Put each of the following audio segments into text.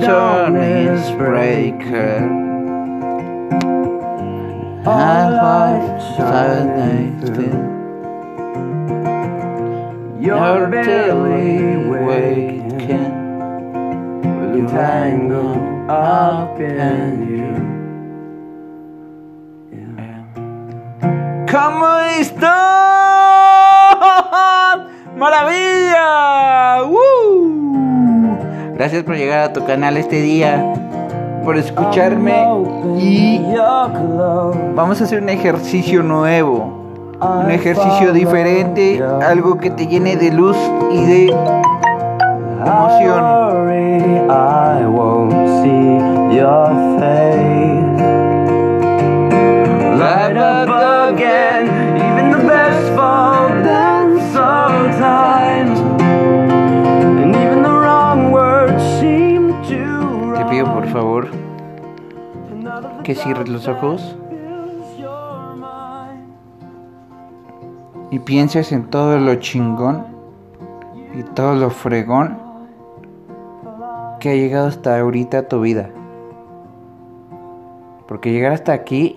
dawn is breaking. Our lives are naked. Your daily waking will tangle up in you. ¿Cómo están? ¡Maravilla! Gracias por llegar a tu canal este día, por escucharme y vamos a hacer un ejercicio nuevo, un ejercicio diferente, algo que te llene de luz y de emoción. Que cierres los ojos y pienses en todo lo chingón y todo lo fregón que ha llegado hasta ahorita a tu vida. Porque llegar hasta aquí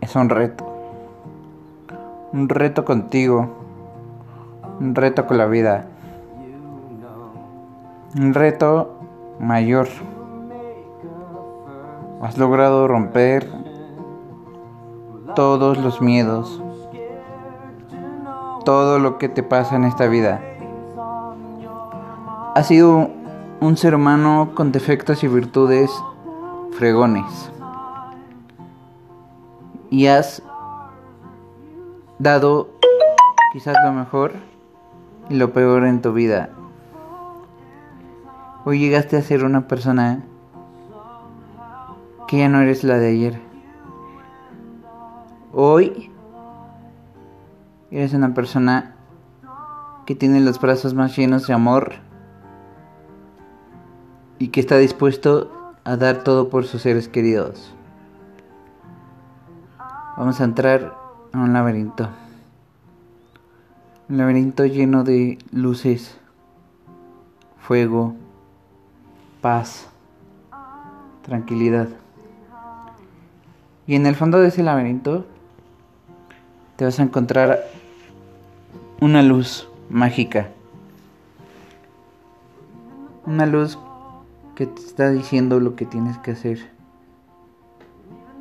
es un reto. Un reto contigo. Un reto con la vida. Un reto mayor. Has logrado romper todos los miedos. Todo lo que te pasa en esta vida. Has sido un ser humano con defectos y virtudes fregones. Y has dado quizás lo mejor y lo peor en tu vida. Hoy llegaste a ser una persona que ya no eres la de ayer. Hoy eres una persona que tiene los brazos más llenos de amor y que está dispuesto a dar todo por sus seres queridos. Vamos a entrar a un laberinto. Un laberinto lleno de luces, fuego, paz, tranquilidad. Y en el fondo de ese laberinto te vas a encontrar una luz mágica. Una luz que te está diciendo lo que tienes que hacer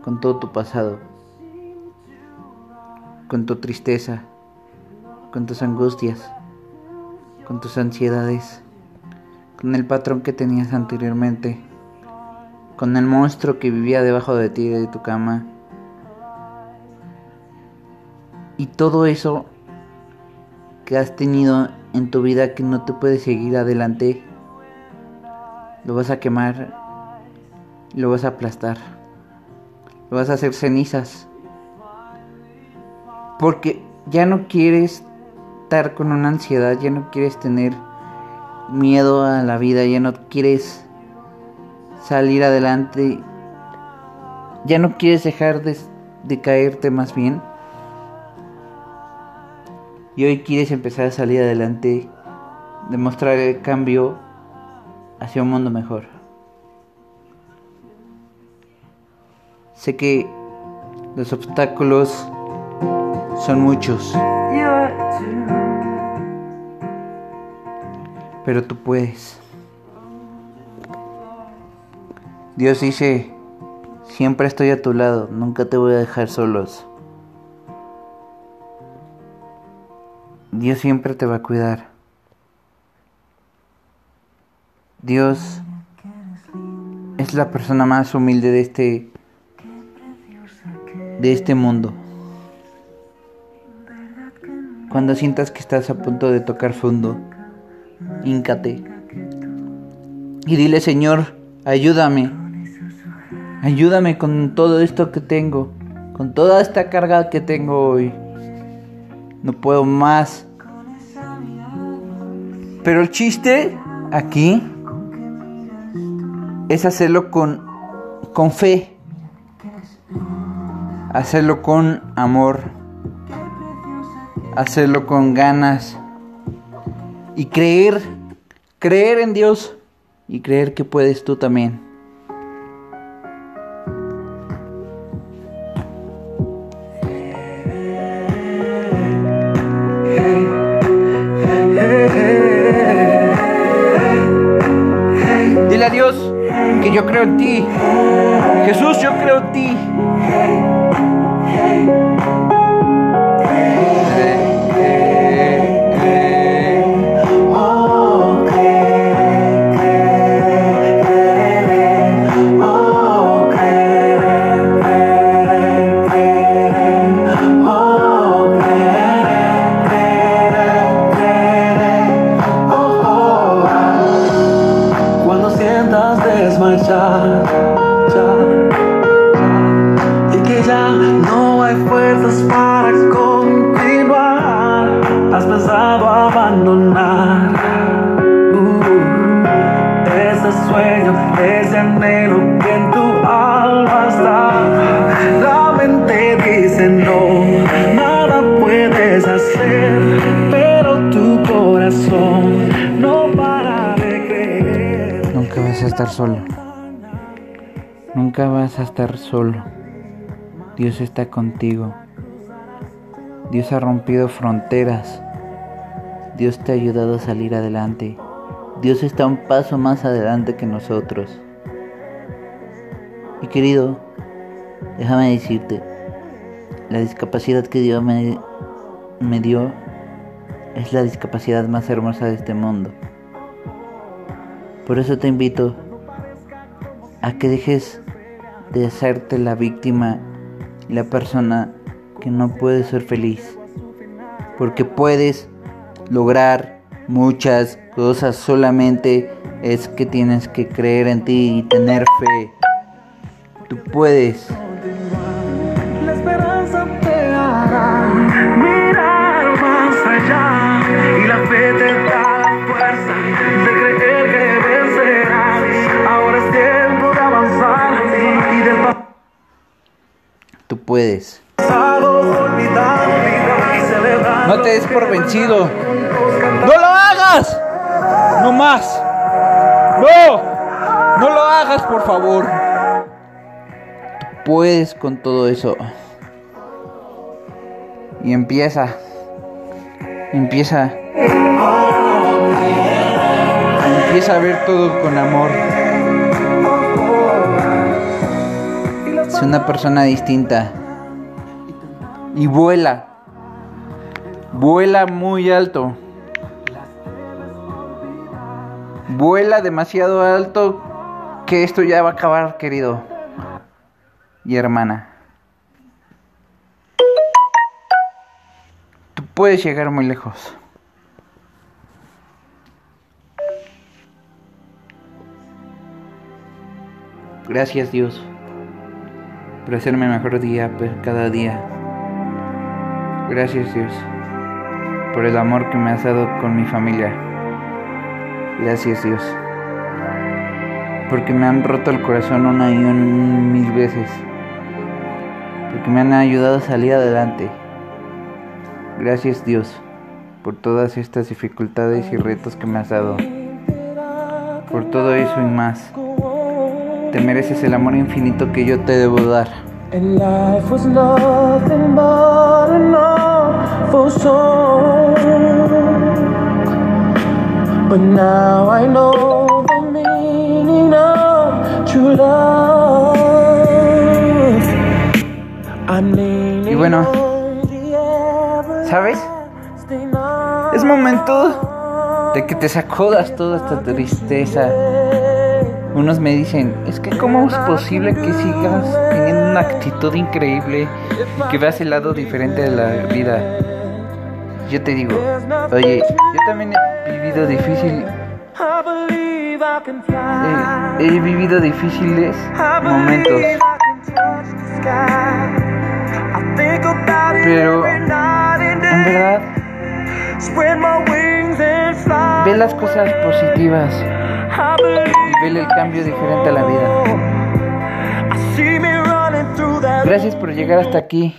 con todo tu pasado, con tu tristeza, con tus angustias, con tus ansiedades, con el patrón que tenías anteriormente, con el monstruo que vivía debajo de ti, de tu cama. Y todo eso que has tenido en tu vida que no te puede seguir adelante, lo vas a quemar, lo vas a aplastar, lo vas a hacer cenizas. Porque ya no quieres estar con una ansiedad, ya no quieres tener miedo a la vida, ya no quieres salir adelante, ya no quieres dejar de, de caerte más bien. Y hoy quieres empezar a salir adelante, demostrar el cambio hacia un mundo mejor. Sé que los obstáculos son muchos, pero tú puedes. Dios dice, siempre estoy a tu lado, nunca te voy a dejar solos. Dios siempre te va a cuidar. Dios es la persona más humilde de este de este mundo. Cuando sientas que estás a punto de tocar fondo, híncate y dile, Señor, ayúdame. Ayúdame con todo esto que tengo, con toda esta carga que tengo hoy. No puedo más. Pero el chiste aquí es hacerlo con, con fe, hacerlo con amor, hacerlo con ganas y creer, creer en Dios, y creer que puedes tú también. Creo en ti. Jesús, yo creo en ti. Desmayar ya, ya, y que ya no hay fuerzas para continuar, has pensado abandonar uh, ese sueño, ese anhelo que en tu alma está. La mente dice no, nada puedes hacer, pero tu corazón no para de creer. Nunca vas a estar solo. Nunca vas a estar solo. Dios está contigo. Dios ha rompido fronteras. Dios te ha ayudado a salir adelante. Dios está un paso más adelante que nosotros. Y querido, déjame decirte, la discapacidad que Dios me, me dio es la discapacidad más hermosa de este mundo. Por eso te invito a que dejes de hacerte la víctima la persona que no puede ser feliz. Porque puedes lograr muchas cosas, solamente es que tienes que creer en ti y tener fe. Tú puedes. La esperanza te mirar más allá y la fe te puedes. No te des por vencido. ¡No lo hagas! ¡No más! ¡No! ¡No lo hagas, por favor! Tú puedes con todo eso. Y empieza. Empieza. Empieza a ver todo con amor. Es una persona distinta. Y vuela. Vuela muy alto. Vuela demasiado alto que esto ya va a acabar, querido. Y hermana. Tú puedes llegar muy lejos. Gracias Dios por hacerme mejor día cada día. Gracias Dios por el amor que me has dado con mi familia. Gracias Dios. Porque me han roto el corazón una y mil veces. Porque me han ayudado a salir adelante. Gracias Dios por todas estas dificultades y retos que me has dado. Por todo eso y más. Te mereces el amor infinito que yo te debo dar. Song. But now I know the meaning of true love. I'm leaning Y bueno, ¿sabes? Es momento de que te sacudas toda esta tristeza. Unos me dicen, es que cómo es posible que sigas teniendo una actitud increíble y que veas el lado diferente de la vida. Yo te digo, oye, yo también he vivido difícil, he, vivido difíciles momentos, Pero, en verdad, ve las cosas positivas I believe y ve el cambio diferente a la vida. Gracias por llegar hasta aquí.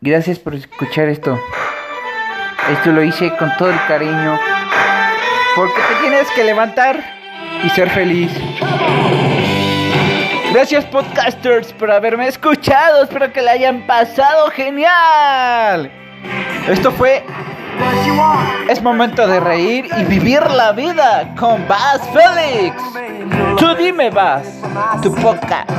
Gracias por escuchar esto. Esto lo hice con todo el cariño. Porque te tienes que levantar y ser feliz. Gracias podcasters por haberme escuchado. Espero que le hayan pasado genial. Esto fue... Es momento de reír y vivir la vida con Bass Félix. Tú dime, Bass, tu podcast.